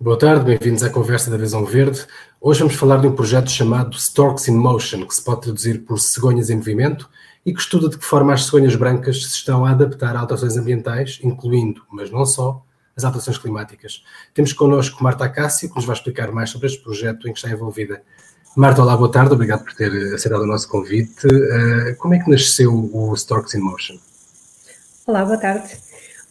Boa tarde, bem-vindos à conversa da Visão Verde. Hoje vamos falar de um projeto chamado Storks in Motion, que se pode traduzir por cegonhas em movimento e que estuda de que forma as cegonhas brancas se estão a adaptar a alterações ambientais, incluindo, mas não só, as alterações climáticas. Temos connosco Marta Acácio, que nos vai explicar mais sobre este projeto em que está envolvida. Marta, olá, boa tarde, obrigado por ter aceitado o nosso convite. Eh, como é que nasceu o Storks in Motion? Olá, boa tarde.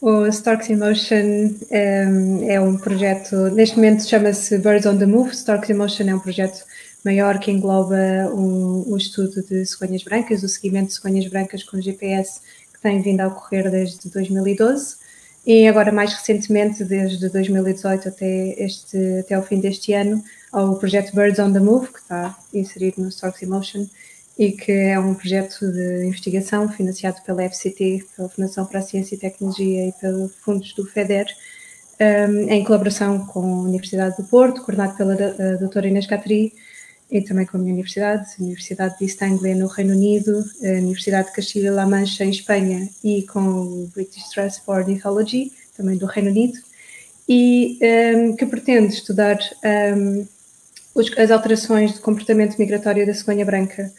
O Storks in Motion um, ehm, é um projeto, neste momento chama-se Birds on the Move. Storks in Motion é um projeto maior que engloba um, um, estudo de cegonhas brancas, o seguimento de cegonhas brancas com GPS que tem vindo a ocorrer desde 2012 e agora mais recentemente, desde 2018 até, este, até o fim deste ano, ao projeto Birds on the Move, que está inserido no Storks in Motion, e que é um projeto de investigação financiado pela FCT, pela Fundação para a Ciência e Tecnologia e pelos fundos do FEDER, em colaboração com a Universidade do Porto, coordenado pela a doutora Inês Catri, e também com a minha universidade, a Universidade de East Anglia no Reino Unido, a Universidade de Castilha-La Mancha em Espanha. E com o British Trust for Ornithology, também do Reino Unido, e um, que pretende estudar um, os, as alterações de comportamento migratório da cegonha branca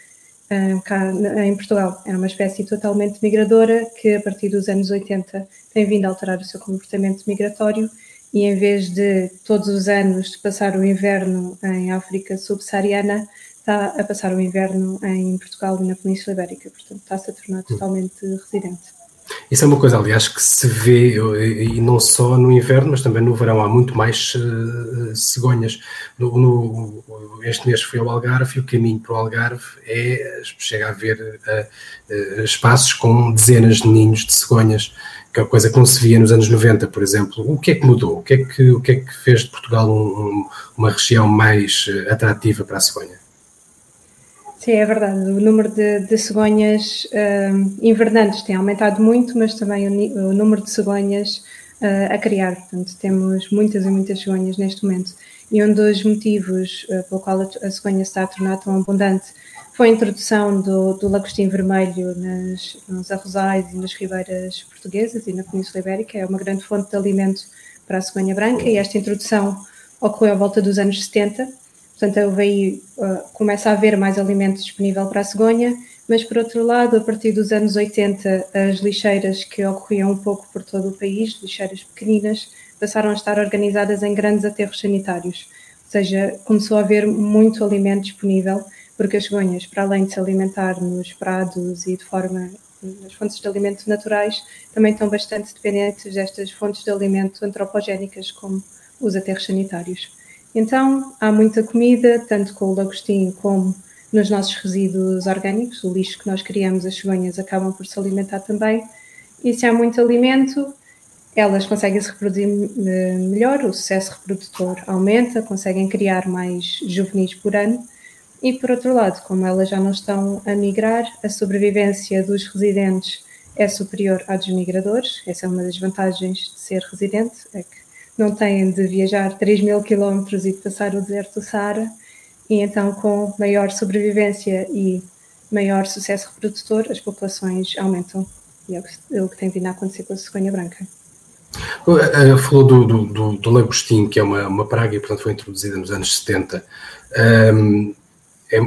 cá em Portugal. Era uma espécie totalmente migradora que, a partir dos anos 80, tem vindo a alterar o seu comportamento migratório e, em vez de todos os anos passar o inverno em África subsaariana, está a passar o inverno em Portugal e na Península Ibérica. Portanto, está-se a tornar totalmente residente. Isso é uma coisa, aliás, que se vê, e não só no inverno, mas também no verão, há muito mais uh, cegonhas. No, no, este mês fui ao Algarve e o caminho para o Algarve é, chega a haver uh, uh, espaços com dezenas de ninhos de cegonhas, que é uma coisa que não se via nos anos 90, por exemplo. O que é que mudou? O que é que, o que, é que fez de Portugal um, um, uma região mais atrativa para a cegonha? Sim, é verdade. O número de, de cegonhas uh, invernantes tem aumentado muito, mas também o, o número de cegonhas uh, a criar. Portanto, temos muitas e muitas cegonhas neste momento. E um dos motivos uh, pelo qual a cegonha está a tornar tão abundante foi a introdução do, do lagostim vermelho nas, nos arrozais e nas ribeiras portuguesas e na Península Ibérica. É uma grande fonte de alimento para a cegonha branca e esta introdução ocorreu à volta dos anos 70 Portanto, houve aí, uh, começa a haver mais alimento disponível para a cegonha, mas por outro lado, a partir dos anos 80, as lixeiras que ocorriam um pouco por todo o país, lixeiras pequeninas, passaram a estar organizadas em grandes aterros sanitários. Ou seja, começou a haver muito alimento disponível, porque as cegonhas, para além de se alimentar nos prados e de forma nas fontes de alimento naturais, também estão bastante dependentes destas fontes de alimento antropogénicas como os aterros sanitários. Então, há muita comida, tanto com o lagostim como nos nossos resíduos orgânicos, o lixo que nós criamos, as cegonhas acabam por se alimentar também. E se há muito alimento, elas conseguem se reproduzir eh, melhor, o sucesso reprodutor aumenta, conseguem criar mais juvenis por ano. E por outro lado, como elas já não estão a migrar, a sobrevivência dos residentes é superior à dos migradores. Essa é uma das vantagens de ser residente, é que não têm de viajar 3 mil quilómetros e de passar o deserto do Saara, e então com maior sobrevivência e maior sucesso reprodutor, as populações aumentam. E é o que tem vindo a acontecer com a cegonha branca. Uh, falou do, do, do, do que é uma, uma praga e, portanto, foi introduzida nos anos 70. Um, é,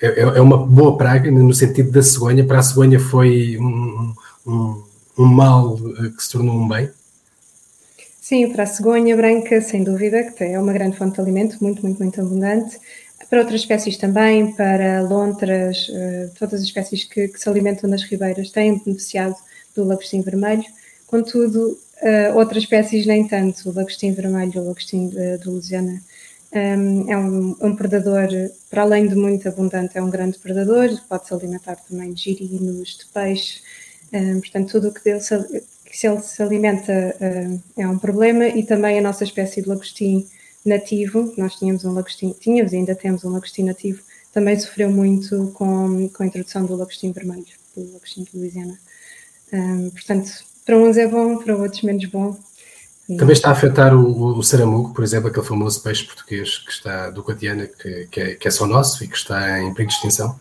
é, é, uma boa praga no sentido da cegonha. Para a cegonha foi um, um, um mal que se tornou um bem? Sim, para a cegonha branca, sem dúvida, que é uma grande fonte de alimento, muito, muito, muito abundante. Para outras espécies também, para lontras, eh, todas as espécies que, que se alimentam nas ribeiras têm beneficiado do lagostim vermelho. Contudo, eh, outras espécies nem tanto. O lagostim vermelho, o lagostim de, de Louisiana, ehm, é um, um, predador, para além de muito abundante, é um grande predador, pode se alimentar também de girinos, de peixe, ehm, portanto, tudo o que dele que se ele se alimenta uh, é um problema e também a nossa espécie de lagostim nativo, nós tínhamos um lagostim, tínhamos e ainda temos um lagostim nativo, também sofreu muito com, com a introdução do lagostim vermelho, do lagostim de Louisiana. Um, eh, portanto, para uns é bom, para outros menos bom. Também está a afetar o, o saramugo, por exemplo, aquele famoso peixe português que está do Guadiana, que, que, é, que é só nosso e que está em perigo de extinção?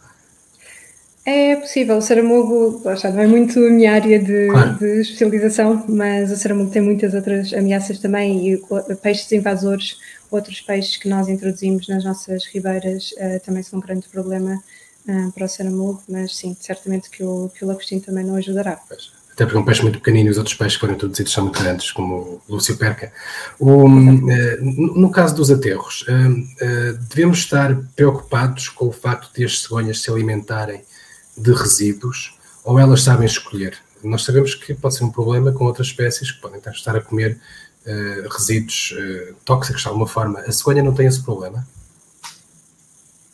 É possível, o saramugo não é muito a minha área de, claro. de, especialização, mas o saramugo tem muitas outras ameaças também e peixes invasores, outros peixes que nós introduzimos nas nossas ribeiras uh, também são um grande problema uh, para o saramugo, mas sim, certamente que o, que o lagostim também não ajudará. Pois. Até porque é um peixe muito pequenino e os outros peixes que foram introduzidos são muito grandes, como o Lúcio Perca. O, uh, no caso dos aterros, devemos estar preocupados com o facto de as cegonhas se alimentarem de resíduos ou elas sabem escolher. Nós sabemos que pode ser um problema com outras espécies que podem estar a comer uh, resíduos uh, tóxicos de alguma forma. A cegonha não tem esse problema?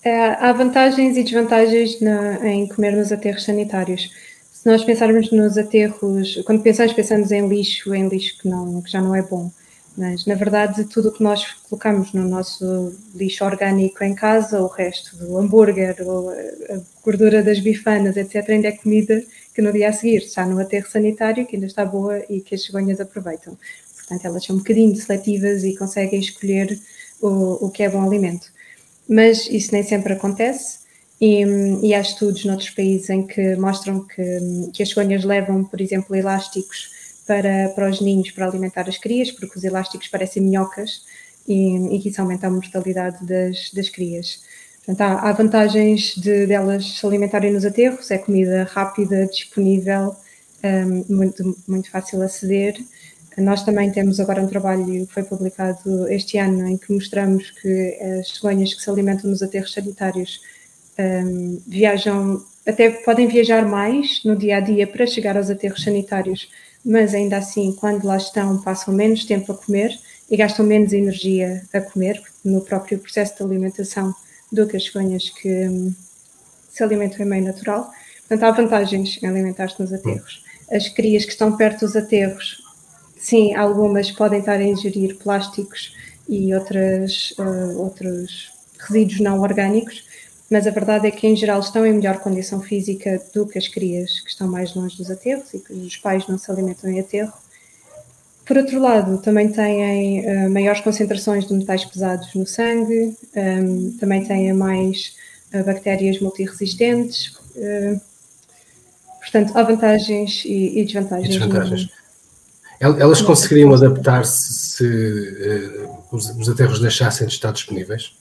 É, há vantagens e desvantagens na, em comer nos aterros sanitários. Se nós pensarmos nos aterros, quando pensamos, pensamos em lixo, em lixo que, não, que já não é bom. Mas, na verdade, tudo o que nós colocamos no nosso lixo orgânico em casa, o resto do hambúrguer, a gordura das bifanas, etc., ainda é comida que no dia a seguir está no aterro sanitário, que ainda está boa e que as cegonhas aproveitam. Portanto, elas são um bocadinho seletivas e conseguem escolher o, o que é bom alimento. Mas isso nem sempre acontece. E, e há estudos noutros países em que mostram que, que as cegonhas levam, por exemplo, elásticos para, para os ninhos para alimentar as crias, porque os elásticos parecem minhocas e, e que isso aumenta a mortalidade das, das crias. Portanto, há, há vantagens de delas se alimentarem nos aterros, é comida rápida, disponível, um, muito, muito fácil aceder. Nós também temos agora um trabalho que foi publicado este ano em que mostramos que as cegonhas que se alimentam nos aterros sanitários um, viajam, até podem viajar mais no dia a dia para chegar aos aterros sanitários mas ainda assim, quando lá estão, passam menos tempo a comer e gastam menos energia a comer no próprio processo de alimentação do que as cegonhas que hum, se alimentam em meio natural. Portanto, há vantagens em alimentar-se nos aterros. As crias que estão perto dos aterros, sim, algumas podem estar a ingerir plásticos e outras, uh, outros resíduos não orgânicos, mas a verdade é que em geral estão em melhor condição física do que as crias que estão mais longe dos aterros e que os pais não se alimentam em aterro. Por outro lado, também têm uh, maiores concentrações de metais pesados no sangue, um, ehm, também têm mais uh, bactérias multiresistentes. Uh, portanto, há vantagens e, e desvantagens. E desvantagens. Elas conseguiriam adaptar-se se os, os aterros deixassem de estar disponíveis?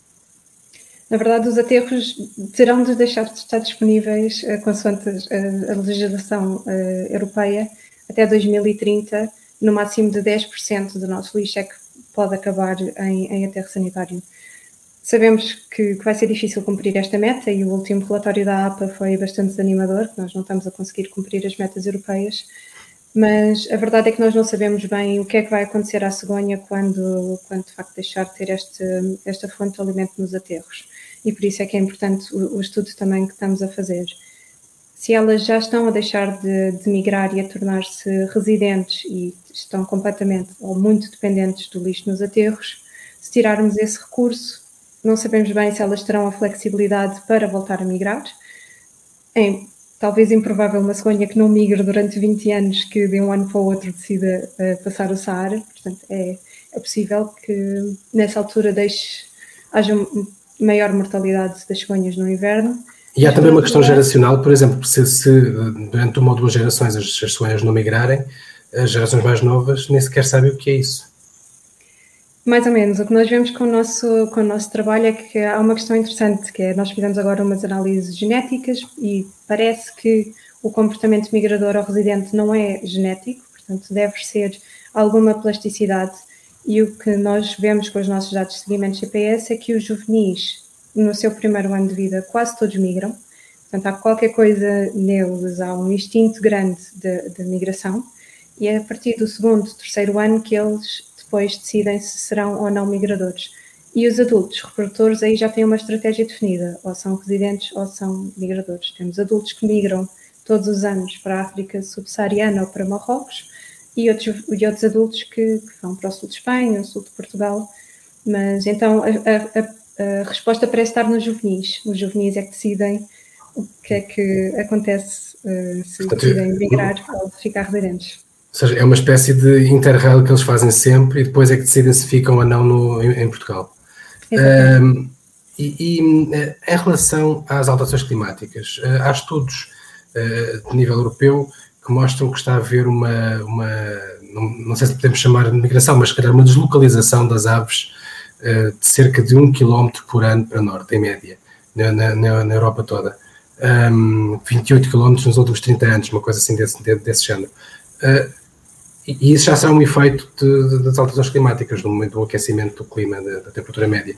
Na verdade, os aterros terão de deixar de estar disponíveis, uh, consoante uh, a legislação uh, europeia, até 2030, no máximo de 10% do nosso lixo é que pode acabar em, em aterro sanitário. Sabemos que, que, vai ser difícil cumprir esta meta e o último relatório da APA foi bastante desanimador, nós não estamos a conseguir cumprir as metas europeias, mas a verdade é que nós não sabemos bem o que é que vai acontecer à cegonha quando, quando de facto deixar de ter este, esta fonte de alimento nos aterros e por isso é que é importante o, o estudo também que estamos a fazer. Se elas já estão a deixar de, de migrar e a tornar-se residentes e estão completamente ou muito dependentes do lixo nos aterros, se tirarmos esse recurso, não sabemos bem se elas terão a flexibilidade para voltar a migrar. É talvez improvável uma cegonha que não migre durante 20 anos, que de um ano para o outro decida uh, passar o Saara. Portanto, é, é possível que nessa altura deixe, haja maior mortalidade das cegonhas no inverno. E há também uma questão geracional, por exemplo, se, se durante uma ou duas gerações as, as cegonhas não migrarem, as gerações mais novas nem sequer sabem o que é isso. Mais ou menos. O que nós vemos com o nosso, com o nosso trabalho é que há uma questão interessante, que é nós fizemos agora umas análises genéticas e parece que o comportamento migrador ao residente não é genético, portanto deve ser alguma plasticidade e o que nós vemos com os nossos dados de seguimento GPS é que os juvenis, no seu primeiro ano de vida, quase todos migram. Portanto, há qualquer coisa neles, há um instinto grande de, de migração. E é a partir do segundo, terceiro ano que eles depois decidem se serão ou não migradores. E os adultos reprodutores aí já têm uma estratégia definida, ou são residentes ou são migradores. Temos adultos que migram todos os anos para a África subsaariana ou para Marrocos, e outros, e outros adultos que, que vão para o sul de Espanha, o sul de Portugal. Mas então a, a, a, resposta parece estar nos juvenis. Os juvenis é que decidem o que é que acontece uh, se Portanto, decidem migrar ou ficar residentes. Ou seja, é uma espécie de interrail que eles fazem sempre e depois é que decidem se ficam ou não no, em, em Portugal. Um, e, e, em relação às alterações climáticas, há estudos de nível europeu que mostram que está a haver uma, uma não, não, sei se podemos chamar de migração, mas se calhar uma deslocalização das aves uh, de cerca de um quilómetro por ano para norte, em média, na, na, na Europa toda. Um, 28 quilómetros nos últimos 30 anos, uma coisa assim desse, desse género. Uh, e isso já será um efeito de, de, das alterações climáticas, no momento do aquecimento do clima, da, da temperatura média.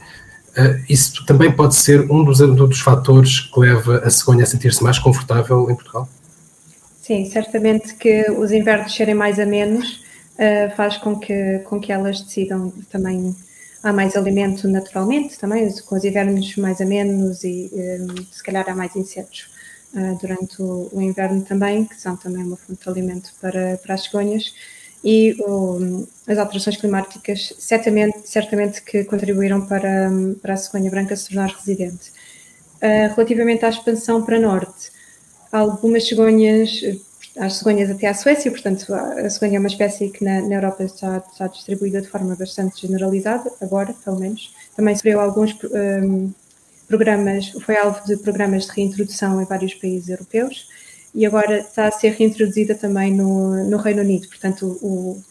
Uh, isso também pode ser um dos, dos fatores que leva a cegonha a sentir-se mais confortável em Portugal? Sim, certamente que os invernos serem mais a menos uh, faz com que, com que elas decidam também. Há mais alimento naturalmente também, com os invernos mais a menos e um, se calhar há mais insetos uh, durante o, o, inverno também, que são também uma fonte de alimento para, para as cegonhas. E o, as alterações climáticas certamente, certamente que contribuíram para, para a cegonha branca se tornar residente. Uh, relativamente à expansão para norte, algumas cegonhas às cegonhas até à Suécia, portanto, a cegonha é uma espécie que na, na Europa está, está, distribuída de forma bastante generalizada, agora, pelo menos. Também sofreu alguns um, programas, foi alvo de programas de reintrodução em vários países europeus e agora está a ser reintroduzida também no, no Reino Unido. Portanto, o,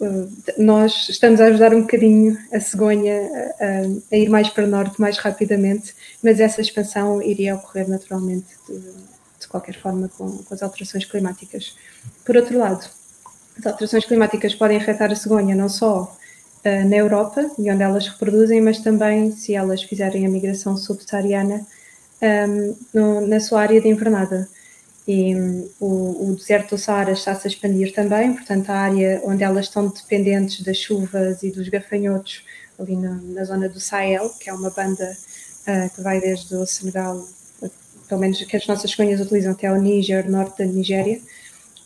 o, nós estamos a ajudar um bocadinho a cegonha a, a, ir mais para o norte mais rapidamente, mas essa expansão iria ocorrer naturalmente. De, de qualquer forma com, com, as alterações climáticas. Por outro lado, as alterações climáticas podem afetar a cegonha não só uh, na Europa, e onde elas reproduzem, mas também se elas fizerem a migração subsaariana um, no, na sua área de invernada. E um, o, o, deserto do Saara está-se a expandir também, portanto, a área onde elas estão dependentes das chuvas e dos gafanhotos, ali na, na zona do Sahel, que é uma banda uh, que vai desde o Senegal pelo menos que as nossas cegonhas utilizam até ao Níger, norte da Nigéria,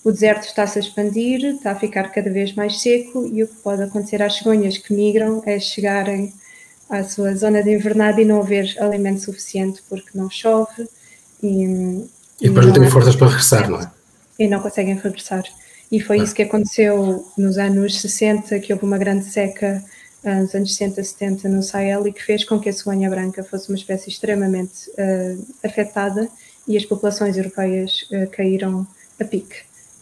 o deserto está-se a expandir, está a ficar cada vez mais seco e o que pode acontecer às cegonhas que migram é chegarem à sua zona de invernada e não haver alimento suficiente porque não chove. E, e depois não, têm forças para regressar, não é? E não conseguem regressar. E foi ah. isso que aconteceu nos anos 60, que houve uma grande seca nos anos 60, 70 no Sahel e que fez com que a cegonha branca fosse uma espécie extremamente uh, afetada e as populações europeias uh, caíram a pique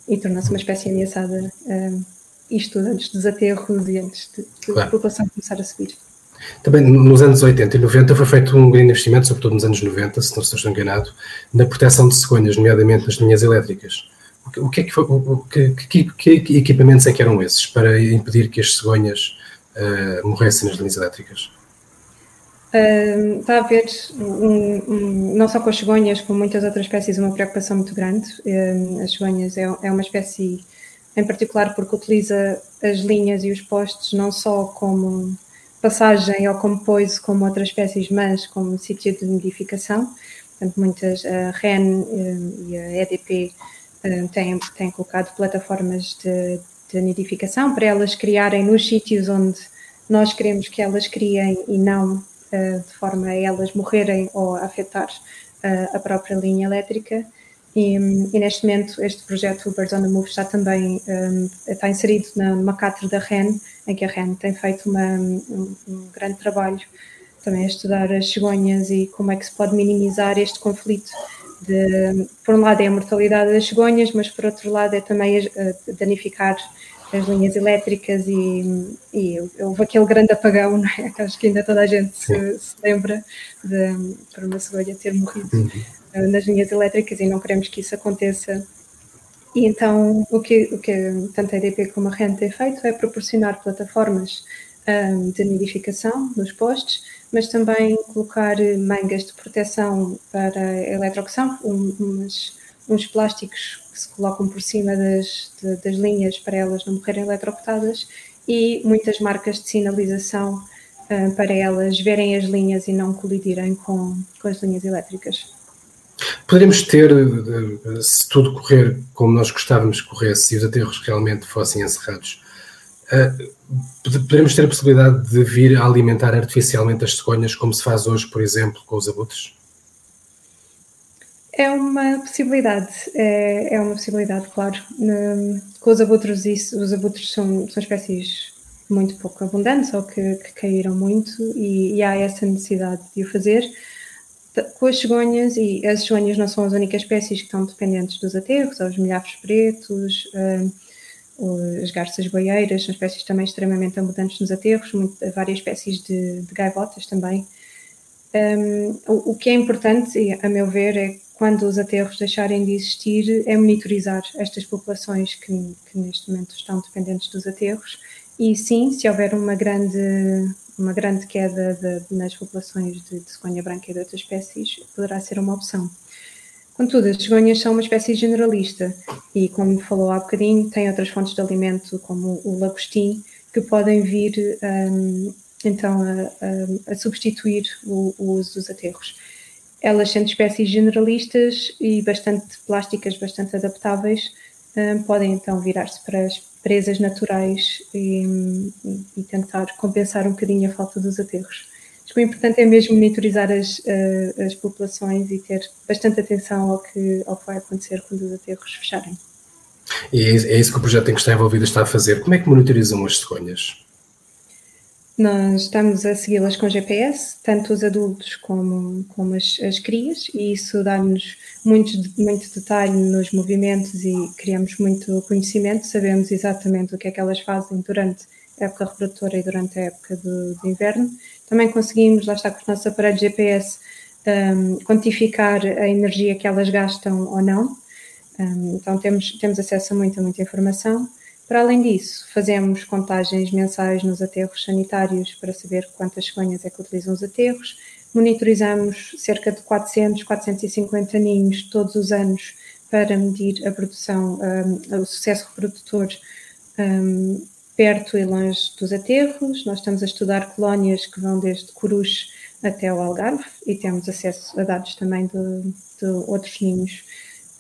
e tornou-se uma espécie ameaçada, uh, isto antes dos aterros e antes de, de claro. a população começar a subir. Também nos anos 80 e 90 foi feito um grande investimento, sobretudo nos anos 90, se não estou enganado, na proteção de cegonhas, nomeadamente nas linhas elétricas. O que, é que, foi, o, que, que, que, equipamentos é que eram esses para impedir que as cegonhas uh, morressem nas linhas elétricas? Uh, está a haver, um, um, não só com as cegonhas, como muitas outras espécies, uma preocupação muito grande. As cegonhas é, é, uma espécie, em particular, porque utiliza as linhas e os postes não só como passagem ou como poise, como outras espécies, mas como sítio de nidificação. Portanto, muitas, a REN e a EDP têm, têm colocado plataformas de de nidificação, para elas criarem nos sítios onde nós queremos que elas criem e não de forma a elas morrerem ou afetar a própria linha elétrica. E, e, neste momento este projeto, Birds on the Move, está também um, está inserido na, numa da REN, em que a REN tem feito uma, um, um, grande trabalho também a estudar as cegonhas e como é que se pode minimizar este conflito de, por um lado é a mortalidade das cegonhas, mas por outro lado é também danificar as linhas elétricas e, e houve aquele grande apagão, não é? acho que ainda toda a gente se, se, lembra de por uma cegonha ter morrido uhum. Eh, nas linhas elétricas e não queremos que isso aconteça. E então o que, o que tanto a EDP como a REN têm feito é proporcionar plataformas um, de nidificação nos postes, mas também colocar mangas de proteção para a eletrocução, um, umas, uns plásticos que se colocam por cima das, de, das linhas para elas não morrerem eletrocutadas e muitas marcas de sinalização uh, para elas verem as linhas e não colidirem com, com as linhas elétricas. Poderíamos ter, eh, se tudo correr como nós gostávamos que corresse e os aterros realmente fossem encerrados, uh, poderíamos ter a possibilidade de vir a alimentar artificialmente as cegonhas, como se faz hoje, por exemplo, com os abutres? É uma possibilidade, é, é uma possibilidade, claro. com os abutres, isso, os abutres são, são espécies muito pouco abundantes ou que, que caíram muito e, e, há essa necessidade de o fazer. Com as cegonhas, e as cegonhas não são as únicas espécies que estão dependentes dos aterros, os milhares pretos, uh, as garças boieiras, são espécies também extremamente abundantes nos aterros, muito, várias espécies de, de gaivotas também. Um, o, o, que é importante, a meu ver, é quando os aterros deixarem de existir, é monitorizar estas populações que, que neste momento estão dependentes dos aterros e sim, se houver uma grande, uma grande queda de, nas populações de, de cegonha branca e de outras espécies, poderá ser uma opção. Contudo, as cegonhas são uma espécie generalista e, como falou há bocadinho, têm outras fontes de alimento, como o lagostim, que podem vir um, então a, a, a substituir o, o, uso dos aterros. Elas, sendo espécies generalistas e bastante plásticas, bastante adaptáveis, um, podem então virar-se para as presas naturais e, e, tentar compensar um bocadinho a falta dos aterros. Acho que o importante é mesmo monitorizar as, uh, as populações e ter bastante atenção ao que, ao que vai acontecer quando os aterros fecharem. E é, é isso que o projeto em que está envolvido está a fazer. Como é que monitorizam as cegonhas? Nós estamos a segui-las com GPS, tanto os adultos como, como as, as crias, e isso dá-nos muito, muito detalhe nos movimentos e criamos muito conhecimento, sabemos exatamente o que é que elas fazem durante a época reprodutora e durante a época do, do inverno. Também conseguimos, lá está com os nossos aparelhos GPS, um, quantificar a energia que elas gastam ou não. Um, então temos, temos acesso a muita, muita informação. Para além disso, fazemos contagens mensais nos aterros sanitários para saber quantas cegonhas é que utilizam os aterros. Monitorizamos cerca de 400, 450 ninhos todos os anos para medir a produção, um, o sucesso reprodutor um, perto e longe dos aterros. Nós estamos a estudar colónias que vão desde Coruche até o Algarve e temos acesso a dados também de, de outros ninhos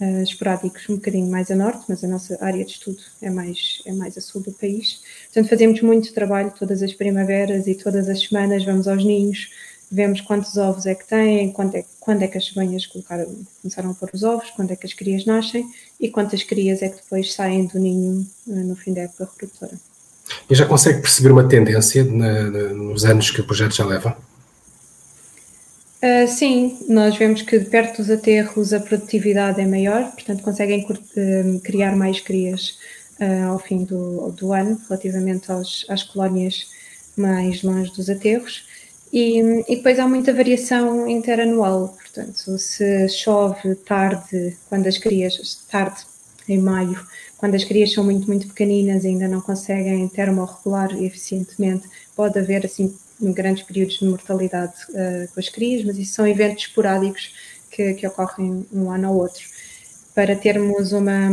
uh, esporádicos um bocadinho mais a norte, mas a nossa área de estudo é mais, é mais a sul do país. Portanto, fazemos muito trabalho todas as primaveras e todas as semanas vamos aos ninhos, vemos quantos ovos é que têm, quando é, quando é que as cegonhas colocaram, começaram a pôr os ovos, quando é que as crias nascem e quantas crias é que depois saem do ninho uh, no fim da época reprodutora. E já consegue perceber uma tendência na, na, nos anos que o projeto já leva? Uh, sim, nós vemos que perto dos aterros a produtividade é maior, portanto conseguem uh, criar mais crias uh, ao fim do, do, ano, relativamente aos, às colónias mais longe dos aterros. E, e, depois há muita variação interanual, portanto, se chove tarde, quando as crias, tarde em maio, quando as crias são muito, muito pequeninas e ainda não conseguem termorregular eficientemente, pode haver assim grandes períodos de mortalidade uh, com as crias, mas isso são eventos esporádicos que, que ocorrem um ano ao outro. Para termos uma,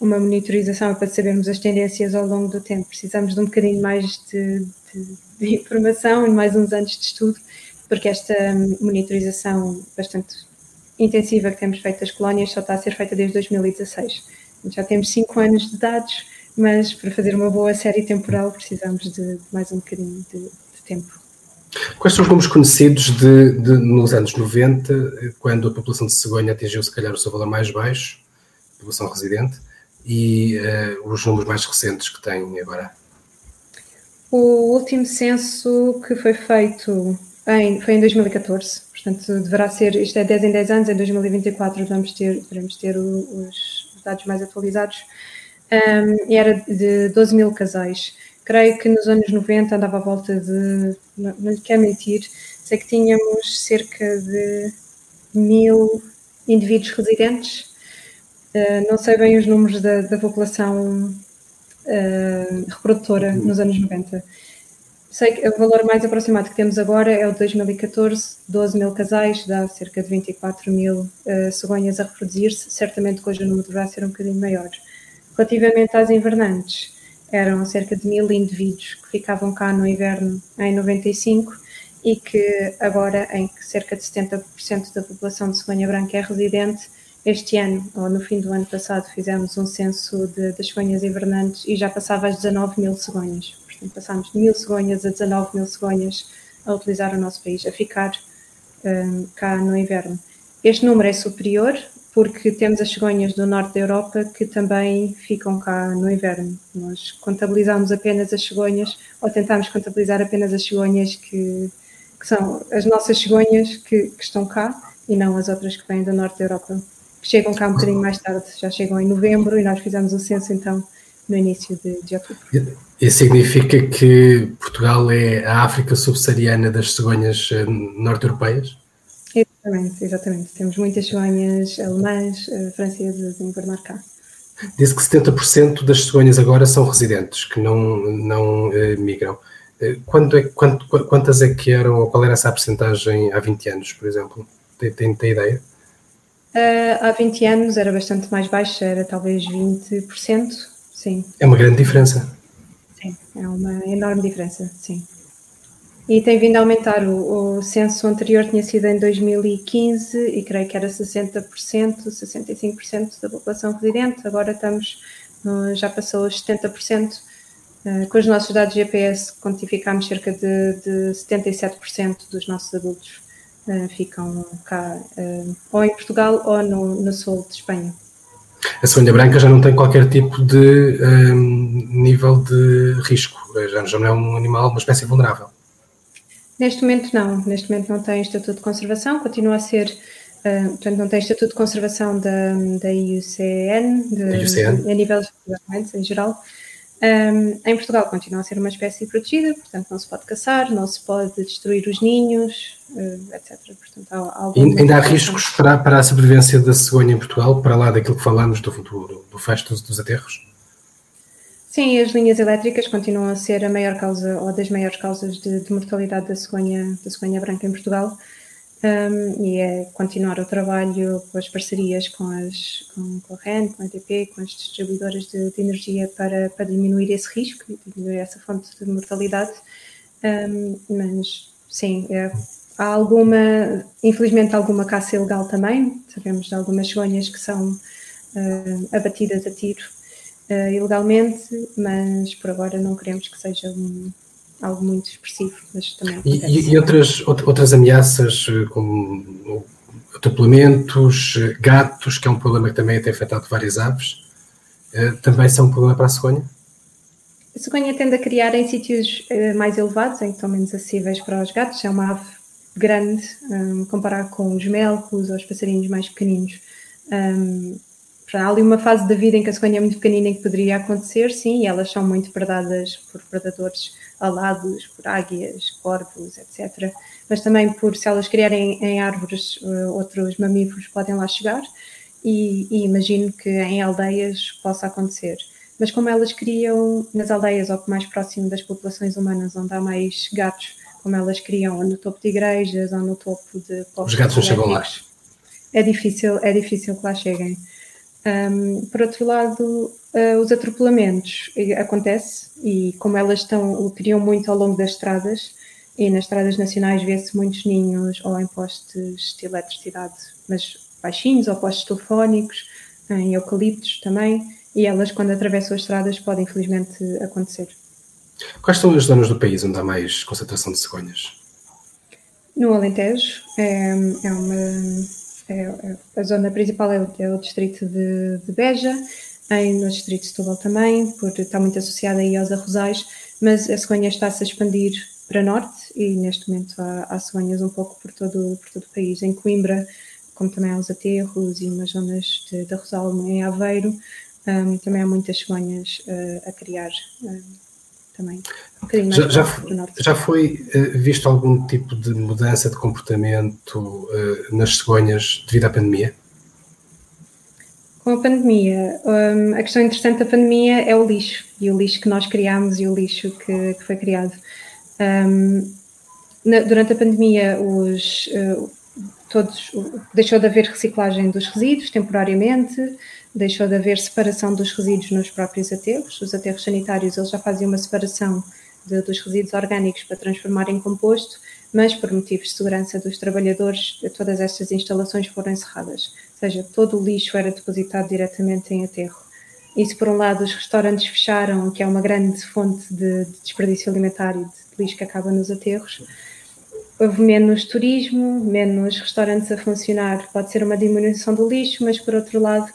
uma monitorização e para sabermos as tendências ao longo do tempo, precisamos de um bocadinho mais de, de, de informação e mais uns anos de estudo, porque esta monitorização bastante intensiva que temos feito das colónias só está a ser feita desde 2016. Já temos cinco anos de dados, mas para fazer uma boa série temporal precisamos de, mais um bocadinho de, tempo. Quais são os números conhecidos de, nos anos 90, quando a população de cegonha atingiu se calhar o seu valor mais baixo, população residente, e uh, os números mais recentes que têm agora? O último censo que foi feito em, foi em 2014, portanto deverá ser, isto é 10 em 10 anos, em 2024 vamos ter, devemos ter os, dados mais atualizados, um, era de 12 mil casais. Creio que nos anos 90 andava à volta de, não, não lhe quero mentir, sei que tínhamos cerca de mil indivíduos residentes. Uh, não sei bem os números da, da população uh, reprodutora nos anos 90. Sei que o valor mais aproximado que temos agora é o de 2014, 12 mil casais, dá cerca de 24 mil uh, cegonhas a reproduzir-se. Certamente que hoje o número deverá ser um bocadinho maior. Relativamente às invernantes, eram cerca de mil indivíduos que ficavam cá no inverno em 95 e que agora, em que cerca de 70% da população de cegonha branca é residente, este ano, ou no fim do ano passado, fizemos um censo de, das cegonhas invernantes e já passava as 19 mil cegonhas passámos de mil cegonhas a 19 mil cegonhas a utilizar o nosso país, a ficar um, cá no inverno. Este número é superior porque temos as cegonhas do norte da Europa que também ficam cá no inverno. Nós contabilizamos apenas as cegonhas, ou tentamos contabilizar apenas as cegonhas que, que são as nossas cegonhas que, que, estão cá e não as outras que vêm do norte da Europa, que chegam cá um bocadinho mais tarde, já chegam em novembro e nós fizemos o censo então no início de, de outubro. Isso significa que Portugal é a África subsaariana das cegonhas eh, norte-europeias? Exatamente, exatamente. Temos muitas cegonhas alemãs, eh, francesas em invernar cá. Diz que 70% das cegonhas agora são residentes, que não, não uh, migram. Uh, quando é, quanto, quantas é que eram, ou qual era essa porcentagem há 20 anos, por exemplo? Tem, tem, tem ideia? Uh, há 20 anos era bastante mais baixa, era talvez 20%, sim. É uma grande diferença. Sim, é uma enorme diferença, sim. E tem vindo a aumentar. O, o censo anterior tinha sido em 2015 e creio que era 60%, 65% da população residente. Agora estamos, já passou os 70%. Uh, com os nossos dados GPS quantificámos cerca de, de 77% dos nossos adultos uh, ficam cá, uh, ou em Portugal ou no, no, sul de Espanha. A cegonha branca já não tem qualquer tipo de um, nível de risco, já não é um animal, uma espécie vulnerável. Neste momento não, neste momento não tem estatuto de conservação, continua a ser, uh, portanto não tem estatuto de conservação da, da IUCN, de, IUCN. a nível em geral. Um, em Portugal continua a ser uma espécie protegida, portanto não se pode caçar, não se pode destruir os ninhos, uh, etc. Portanto, há, há ainda há riscos para, para a sobrevivência da cegonha em Portugal, para lá daquilo que falamos do, do, do fecho dos, dos aterros? Sim, as linhas elétricas continuam a ser a maior causa ou das maiores causas de, de mortalidade da cegonha, da cegonha branca em Portugal. Um, e é continuar o trabalho com as parcerias com, as, com, com a REN, com a EDP, com as distribuidoras de, de, energia para, para diminuir esse risco e diminuir essa fonte de mortalidade. Um, mas sim, é, há alguma, infelizmente, alguma caça ilegal também. Sabemos de algumas cegonhas que são uh, abatidas a tiro uh, ilegalmente, mas por agora não queremos que seja um, algo muito expressivo. Mas também e, e outras, outras ameaças, eh, como atropelamentos, eh, gatos, que é um problema que também tem afetado várias aves, uh, também são um problema para a cegonha? A cegonha tende a criar em sítios uh, mais elevados, em que estão menos acessíveis para os gatos. É uma ave grande, um, comparado com os melcos ou os passarinhos mais pequeninos. Um, há ali uma fase da vida em que a cegonha é muito pequenina em que poderia acontecer, sim, e elas são muito predadas por predadores alados, por águias, corvos, etc. Mas também por, se elas criarem em árvores, eh, outros mamíferos podem lá chegar, e, e imagino que em aldeias possa acontecer. Mas como elas criam nas aldeias ou mais próximo das populações humanas, onde há mais gatos, como elas criam no topo de igrejas ou no topo de... Os gatos não chegam lá. É difícil, é difícil que lá cheguem. Um, por outro lado, uh, os atropelamentos acontece e como elas estão, criam muito ao longo das estradas e nas estradas nacionais vê-se muitos ninhos ou em postes de eletricidade, mas baixinhos ou postes telefónicos, em eucaliptos também, e elas quando atravessam as estradas podem infelizmente acontecer. Quais são as zonas do país onde há mais concentração de cegonhas? No Alentejo, é, é uma é, é, a zona principal é o, é o distrito de, de, Beja, em, no distrito de Setúbal também, por estar muito associada aí aos arrozais, mas a cegonha está-se a expandir para norte e neste momento há, há cegonhas um pouco por todo, por todo o país. Em Coimbra, como também há os aterros e umas zonas de, de arrozal em Aveiro, um, também há muitas cegonhas uh, a criar. Um, também. Um já, já, já, foi uh, visto algum tipo de mudança de comportamento uh, nas cegonhas devido à pandemia? Com a pandemia, um, a questão interessante da pandemia é o lixo, e o lixo que nós criámos e o lixo que, que foi criado. Um, na, durante a pandemia, os, uh, todos, deixou de haver reciclagem dos resíduos temporariamente, deixou de haver separação dos resíduos nos próprios aterros. Os aterros sanitários eles já faziam uma separação de, dos resíduos orgânicos para transformar em composto, mas por motivos de segurança dos trabalhadores, todas estas instalações foram encerradas. Ou seja, todo o lixo era depositado diretamente em aterro. Isso, por um lado, os restaurantes fecharam, que é uma grande fonte de, de desperdício alimentar e de lixo que acaba nos aterros. houve menos turismo, menos restaurantes a funcionar, pode ser uma diminuição do lixo, mas por outro lado,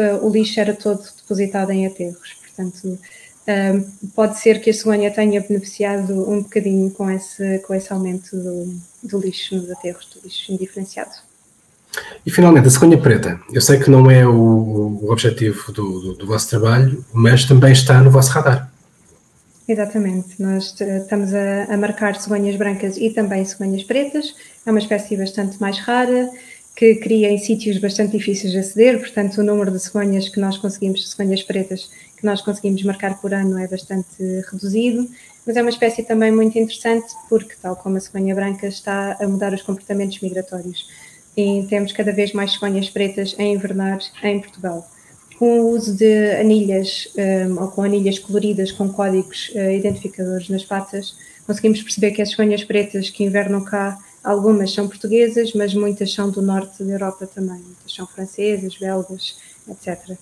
uh, o lixo era todo depositado em aterros. Portanto, uh, pode ser que a cegonha tenha beneficiado um bocadinho com esse, com esse aumento do, do lixo nos aterros, do lixo indiferenciado. E finalmente, a cegonha preta. Eu sei que não é o, o objetivo do, do, do vosso trabalho, mas também está no vosso radar. Exatamente, nós estamos a, a, marcar cegonhas brancas e também cegonhas pretas. É uma espécie bastante mais rara, que cria em sítios bastante difíceis de aceder, portanto, o número de cegonhas que nós conseguimos, cegonhas pretas, que nós conseguimos marcar por ano é bastante reduzido, mas é uma espécie também muito interessante porque, tal como a cegonha branca, está a mudar os comportamentos migratórios. E temos cada vez mais cegonhas pretas a invernar em Portugal com o uso de anilhas um, ou com anilhas coloridas com códigos uh, identificadores nas patas, conseguimos perceber que as cegonhas pretas que invernam cá, algumas são portuguesas, mas muitas são do norte da Europa também, muitas são francesas, belgas, etc.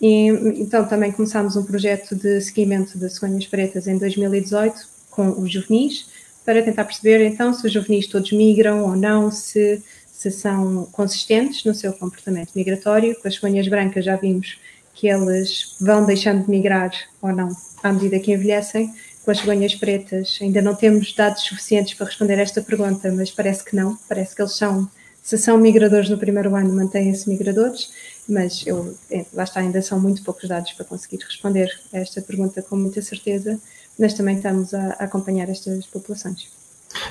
E, então também começámos um projeto de seguimento das cegonhas pretas em 2018 com os juvenis, para tentar perceber então se os juvenis todos migram ou não, se se são consistentes no seu comportamento migratório. Com as cegonhas brancas já vimos que elas vão deixando de migrar ou não à medida que envelhecem. Com as cegonhas pretas ainda não temos dados suficientes para responder esta pergunta, mas parece que não. Parece que eles são, se são migradores no primeiro ano, mantêm-se migradores, mas eu, é, lá está, ainda são muito poucos dados para conseguir responder a esta pergunta com muita certeza, mas também estamos a, a acompanhar estas populações.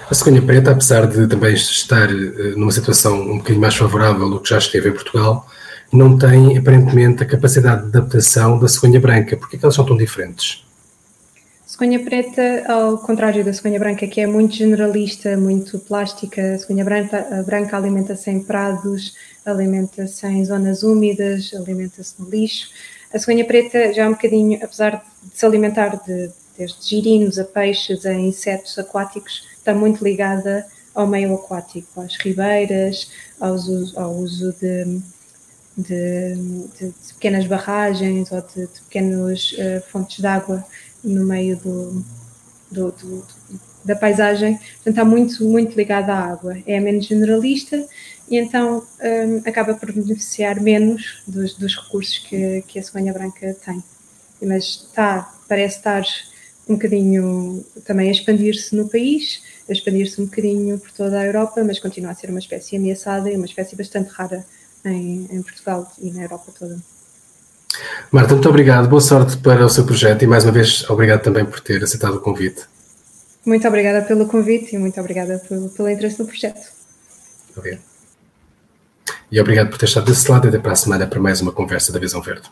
A cegonha preta, apesar de também estar eh, numa situação um bocadinho mais favorável do que já esteve em Portugal, não tem aparentemente a capacidade de adaptação da cegonha branca. Por é que elas são tão diferentes? Cegonha preta, ao contrário da cegonha branca, que é muito generalista, muito plástica, a cegonha branca, branca alimenta-se em prados, alimenta-se em zonas úmidas, alimenta-se no lixo. A cegonha preta já é um bocadinho, apesar de se alimentar de, desde girinos a peixes a insetos aquáticos, está muito ligada ao meio aquático, às ribeiras, ao uso de, de, de, de pequenas barragens ou de, pequenas uh, fontes de água no meio do, do, do, da paisagem. Portanto, está muito, muito ligada à água. É menos generalista e então um, acaba por beneficiar menos dos, dos recursos que, que a cegonha branca tem. Mas está, parece estar um bocadinho também a expandir-se no país, a expandir-se um bocadinho por toda a Europa, mas continua a ser uma espécie ameaçada e uma espécie bastante rara em, em Portugal e na Europa toda. Marta, muito obrigado, boa sorte para o seu projeto e mais uma vez obrigado também por ter aceitado o convite. Muito obrigada pelo convite e muito obrigada pelo, pelo interesse no projeto. Obrigado. E obrigado por ter estado desse lado e até para a semana para mais uma conversa da Visão Verde.